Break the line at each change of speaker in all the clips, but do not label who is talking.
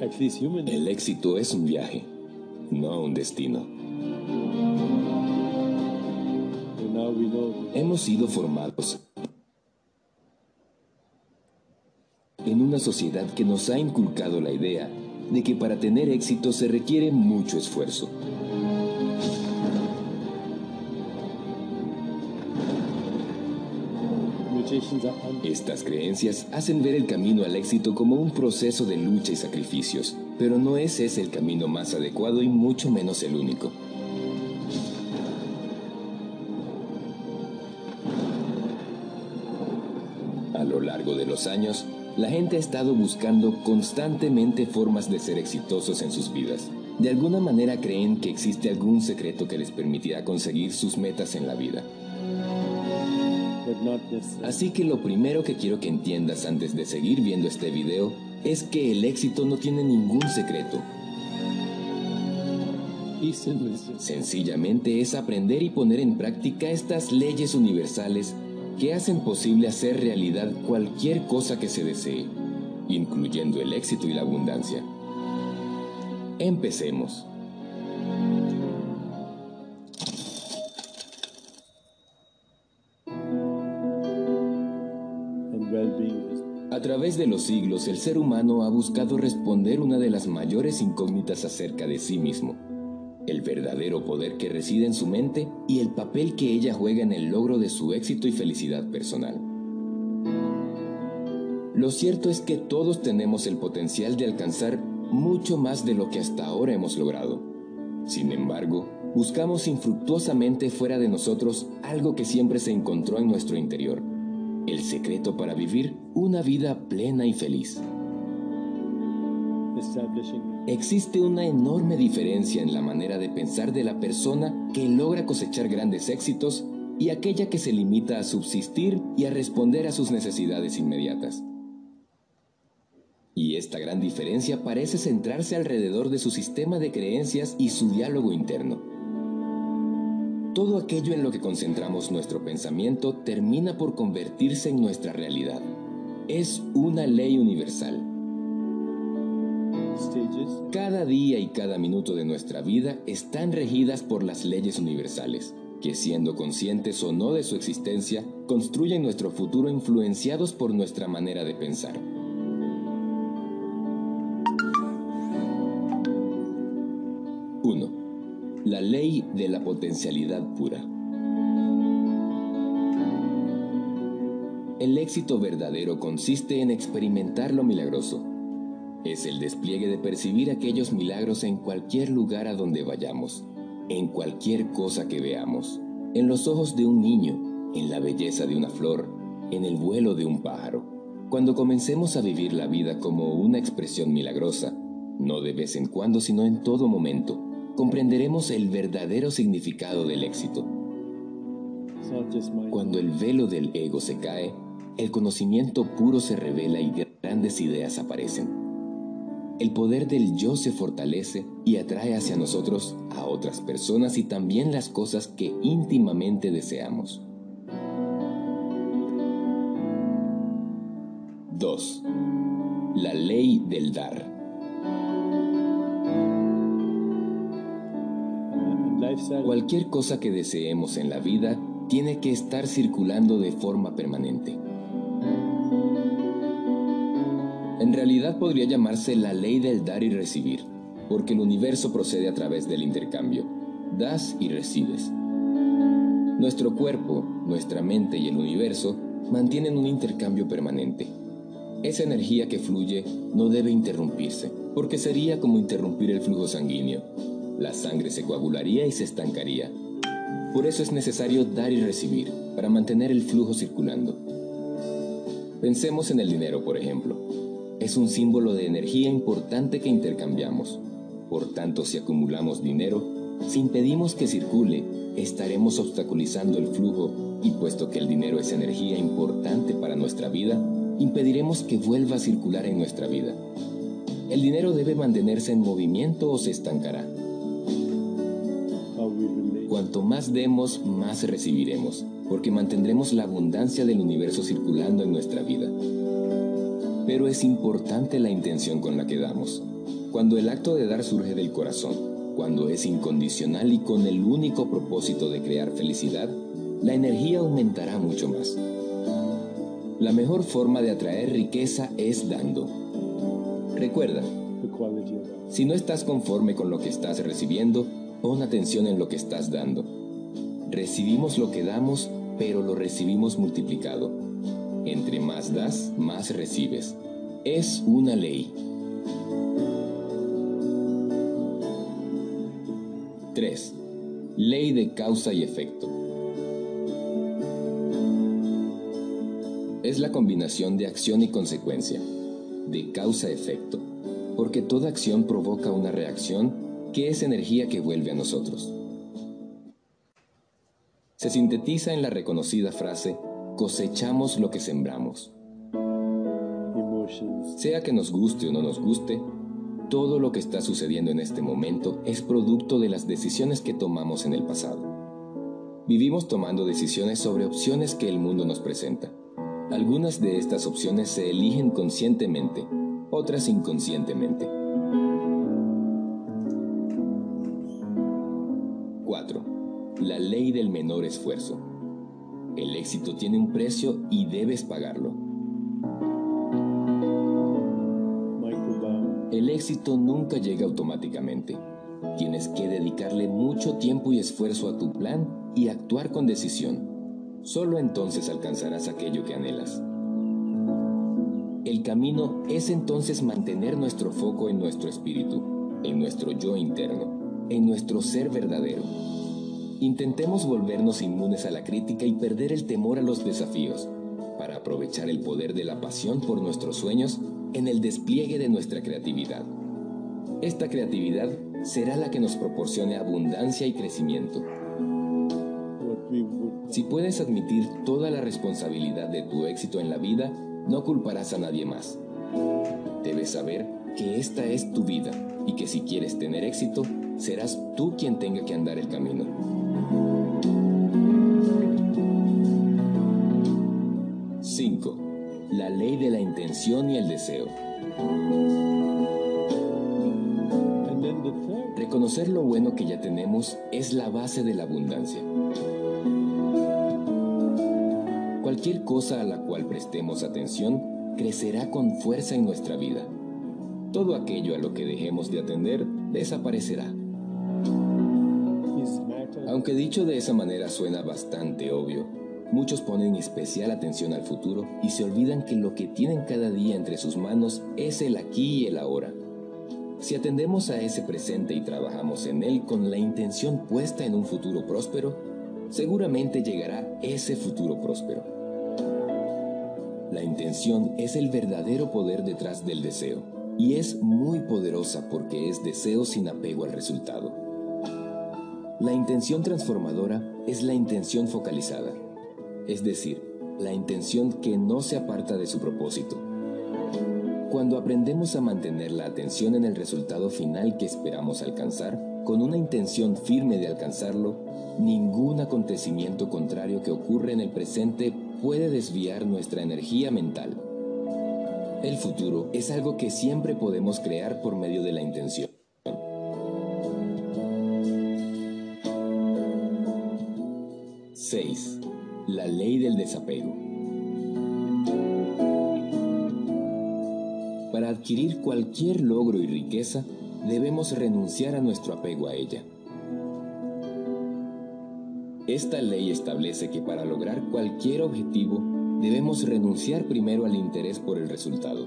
El éxito es un viaje, no un destino. Hemos sido formados en una sociedad que nos ha inculcado la idea de que para tener éxito se requiere mucho esfuerzo. Estas creencias hacen ver el camino al éxito como un proceso de lucha y sacrificios, pero no ese es el camino más adecuado y mucho menos el único. A lo largo de los años, la gente ha estado buscando constantemente formas de ser exitosos en sus vidas. De alguna manera creen que existe algún secreto que les permitirá conseguir sus metas en la vida. Así que lo primero que quiero que entiendas antes de seguir viendo este video es que el éxito no tiene ningún secreto. Sencillamente es aprender y poner en práctica estas leyes universales que hacen posible hacer realidad cualquier cosa que se desee, incluyendo el éxito y la abundancia. Empecemos. A través de los siglos, el ser humano ha buscado responder una de las mayores incógnitas acerca de sí mismo, el verdadero poder que reside en su mente y el papel que ella juega en el logro de su éxito y felicidad personal. Lo cierto es que todos tenemos el potencial de alcanzar mucho más de lo que hasta ahora hemos logrado. Sin embargo, buscamos infructuosamente fuera de nosotros algo que siempre se encontró en nuestro interior el secreto para vivir una vida plena y feliz. Existe una enorme diferencia en la manera de pensar de la persona que logra cosechar grandes éxitos y aquella que se limita a subsistir y a responder a sus necesidades inmediatas. Y esta gran diferencia parece centrarse alrededor de su sistema de creencias y su diálogo interno. Todo aquello en lo que concentramos nuestro pensamiento termina por convertirse en nuestra realidad. Es una ley universal. Cada día y cada minuto de nuestra vida están regidas por las leyes universales, que siendo conscientes o no de su existencia, construyen nuestro futuro influenciados por nuestra manera de pensar. La ley de la potencialidad pura. El éxito verdadero consiste en experimentar lo milagroso. Es el despliegue de percibir aquellos milagros en cualquier lugar a donde vayamos, en cualquier cosa que veamos, en los ojos de un niño, en la belleza de una flor, en el vuelo de un pájaro. Cuando comencemos a vivir la vida como una expresión milagrosa, no de vez en cuando, sino en todo momento, comprenderemos el verdadero significado del éxito. Cuando el velo del ego se cae, el conocimiento puro se revela y grandes ideas aparecen. El poder del yo se fortalece y atrae hacia nosotros a otras personas y también las cosas que íntimamente deseamos. 2. La ley del dar. Cualquier cosa que deseemos en la vida tiene que estar circulando de forma permanente. En realidad podría llamarse la ley del dar y recibir, porque el universo procede a través del intercambio. Das y recibes. Nuestro cuerpo, nuestra mente y el universo mantienen un intercambio permanente. Esa energía que fluye no debe interrumpirse, porque sería como interrumpir el flujo sanguíneo la sangre se coagularía y se estancaría. Por eso es necesario dar y recibir, para mantener el flujo circulando. Pensemos en el dinero, por ejemplo. Es un símbolo de energía importante que intercambiamos. Por tanto, si acumulamos dinero, si impedimos que circule, estaremos obstaculizando el flujo y puesto que el dinero es energía importante para nuestra vida, impediremos que vuelva a circular en nuestra vida. El dinero debe mantenerse en movimiento o se estancará. Cuanto más demos, más recibiremos, porque mantendremos la abundancia del universo circulando en nuestra vida. Pero es importante la intención con la que damos. Cuando el acto de dar surge del corazón, cuando es incondicional y con el único propósito de crear felicidad, la energía aumentará mucho más. La mejor forma de atraer riqueza es dando. Recuerda, si no estás conforme con lo que estás recibiendo, pon atención en lo que estás dando. Recibimos lo que damos, pero lo recibimos multiplicado. Entre más das, más recibes. Es una ley. 3. Ley de causa y efecto. Es la combinación de acción y consecuencia, de causa-efecto, porque toda acción provoca una reacción que es energía que vuelve a nosotros. Se sintetiza en la reconocida frase, cosechamos lo que sembramos. Sea que nos guste o no nos guste, todo lo que está sucediendo en este momento es producto de las decisiones que tomamos en el pasado. Vivimos tomando decisiones sobre opciones que el mundo nos presenta. Algunas de estas opciones se eligen conscientemente, otras inconscientemente. La ley del menor esfuerzo. El éxito tiene un precio y debes pagarlo. El éxito nunca llega automáticamente. Tienes que dedicarle mucho tiempo y esfuerzo a tu plan y actuar con decisión. Solo entonces alcanzarás aquello que anhelas. El camino es entonces mantener nuestro foco en nuestro espíritu, en nuestro yo interno, en nuestro ser verdadero. Intentemos volvernos inmunes a la crítica y perder el temor a los desafíos, para aprovechar el poder de la pasión por nuestros sueños en el despliegue de nuestra creatividad. Esta creatividad será la que nos proporcione abundancia y crecimiento. Si puedes admitir toda la responsabilidad de tu éxito en la vida, no culparás a nadie más. Debes saber que esta es tu vida y que si quieres tener éxito, serás tú quien tenga que andar el camino. 5 la ley de la intención y el deseo. Reconocer lo bueno que ya tenemos es la base de la abundancia. Cualquier cosa a la cual prestemos atención crecerá con fuerza en nuestra vida. Todo aquello a lo que dejemos de atender desaparecerá. Aunque dicho de esa manera suena bastante obvio, Muchos ponen especial atención al futuro y se olvidan que lo que tienen cada día entre sus manos es el aquí y el ahora. Si atendemos a ese presente y trabajamos en él con la intención puesta en un futuro próspero, seguramente llegará ese futuro próspero. La intención es el verdadero poder detrás del deseo y es muy poderosa porque es deseo sin apego al resultado. La intención transformadora es la intención focalizada es decir, la intención que no se aparta de su propósito. Cuando aprendemos a mantener la atención en el resultado final que esperamos alcanzar, con una intención firme de alcanzarlo, ningún acontecimiento contrario que ocurre en el presente puede desviar nuestra energía mental. El futuro es algo que siempre podemos crear por medio de la intención. 6 la ley del desapego. Para adquirir cualquier logro y riqueza, debemos renunciar a nuestro apego a ella. Esta ley establece que para lograr cualquier objetivo, debemos renunciar primero al interés por el resultado.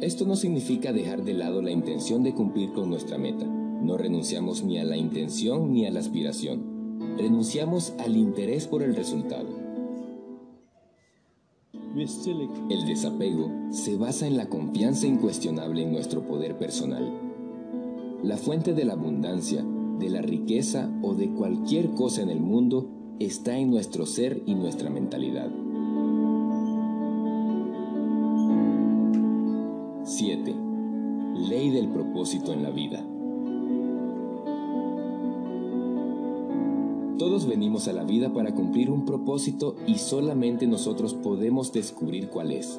Esto no significa dejar de lado la intención de cumplir con nuestra meta. No renunciamos ni a la intención ni a la aspiración renunciamos al interés por el resultado. El desapego se basa en la confianza incuestionable en nuestro poder personal. La fuente de la abundancia, de la riqueza o de cualquier cosa en el mundo está en nuestro ser y nuestra mentalidad. 7. Ley del propósito en la vida. Todos venimos a la vida para cumplir un propósito y solamente nosotros podemos descubrir cuál es.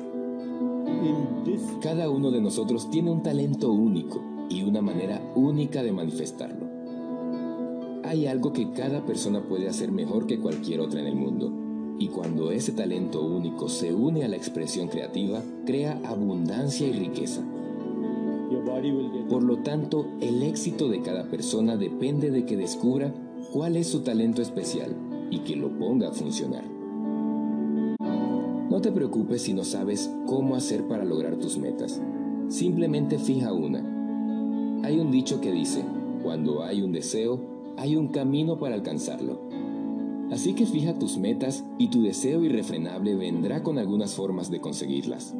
cada uno de nosotros tiene un talento único y una manera única de manifestarlo. Hay algo que cada persona puede hacer mejor que cualquier otra en el mundo, y cuando ese talento único se une a la expresión creativa, crea abundancia y riqueza. Por lo tanto, el éxito de cada persona depende de que descubra cuál es su talento especial y que lo ponga a funcionar. No te preocupes si no sabes cómo hacer para lograr tus metas. Simplemente fija una. Hay un dicho que dice, cuando hay un deseo, hay un camino para alcanzarlo. Así que fija tus metas y tu deseo irrefrenable vendrá con algunas formas de conseguirlas.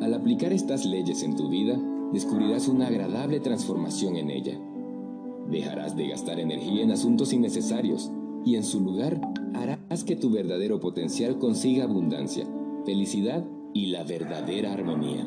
Al aplicar estas leyes en tu vida, descubrirás una agradable transformación en ella. Dejarás de gastar energía en asuntos innecesarios y en su lugar harás que tu verdadero potencial consiga abundancia, felicidad y la verdadera armonía.